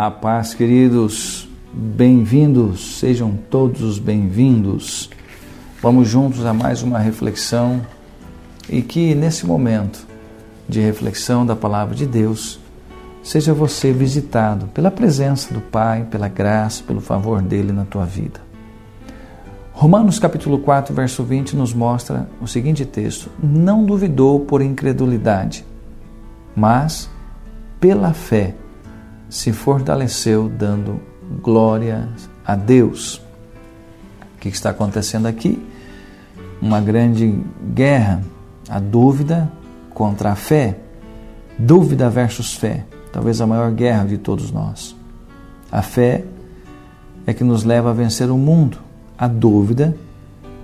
A paz, queridos, bem-vindos, sejam todos bem-vindos. Vamos juntos a mais uma reflexão e que nesse momento de reflexão da palavra de Deus, seja você visitado pela presença do Pai, pela graça, pelo favor dele na tua vida. Romanos capítulo 4, verso 20 nos mostra o seguinte texto: Não duvidou por incredulidade, mas pela fé se fortaleceu dando glória a Deus. O que está acontecendo aqui? Uma grande guerra, a dúvida contra a fé, dúvida versus fé, talvez a maior guerra de todos nós. A fé é que nos leva a vencer o mundo. A dúvida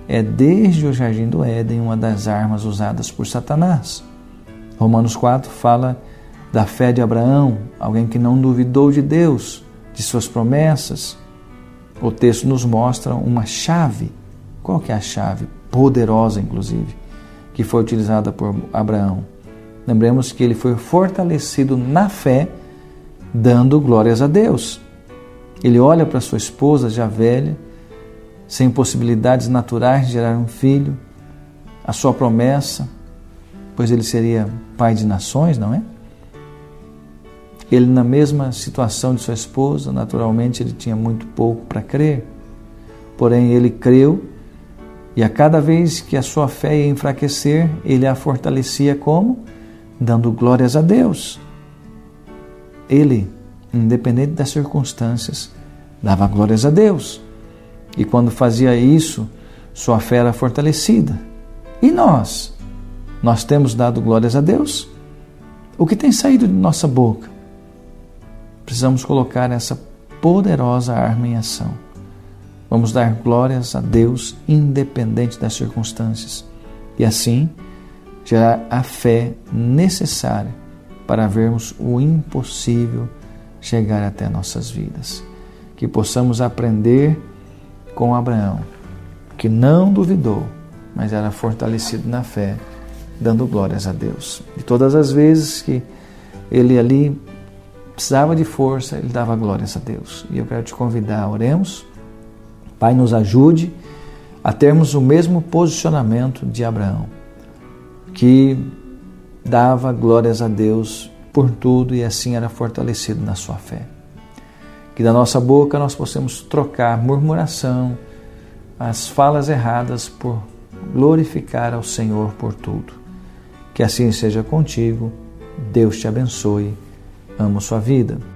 é desde o jardim do Éden uma das armas usadas por Satanás. Romanos 4 fala da fé de Abraão, alguém que não duvidou de Deus, de suas promessas. O texto nos mostra uma chave. Qual que é a chave? Poderosa, inclusive, que foi utilizada por Abraão. Lembremos que ele foi fortalecido na fé, dando glórias a Deus. Ele olha para sua esposa já velha, sem possibilidades naturais de gerar um filho, a sua promessa, pois ele seria pai de nações, não é? Ele, na mesma situação de sua esposa, naturalmente ele tinha muito pouco para crer, porém ele creu e a cada vez que a sua fé ia enfraquecer, ele a fortalecia como? Dando glórias a Deus. Ele, independente das circunstâncias, dava glórias a Deus. E quando fazia isso, sua fé era fortalecida. E nós? Nós temos dado glórias a Deus? O que tem saído de nossa boca? Precisamos colocar essa poderosa arma em ação. Vamos dar glórias a Deus independente das circunstâncias e assim gerar a fé necessária para vermos o impossível chegar até nossas vidas. Que possamos aprender com Abraão, que não duvidou, mas era fortalecido na fé, dando glórias a Deus. E todas as vezes que ele ali precisava de força, ele dava glórias a Deus. E eu quero te convidar, oremos. Pai, nos ajude a termos o mesmo posicionamento de Abraão, que dava glórias a Deus por tudo e assim era fortalecido na sua fé. Que da nossa boca nós possamos trocar murmuração, as falas erradas por glorificar ao Senhor por tudo. Que assim seja contigo. Deus te abençoe amo sua vida.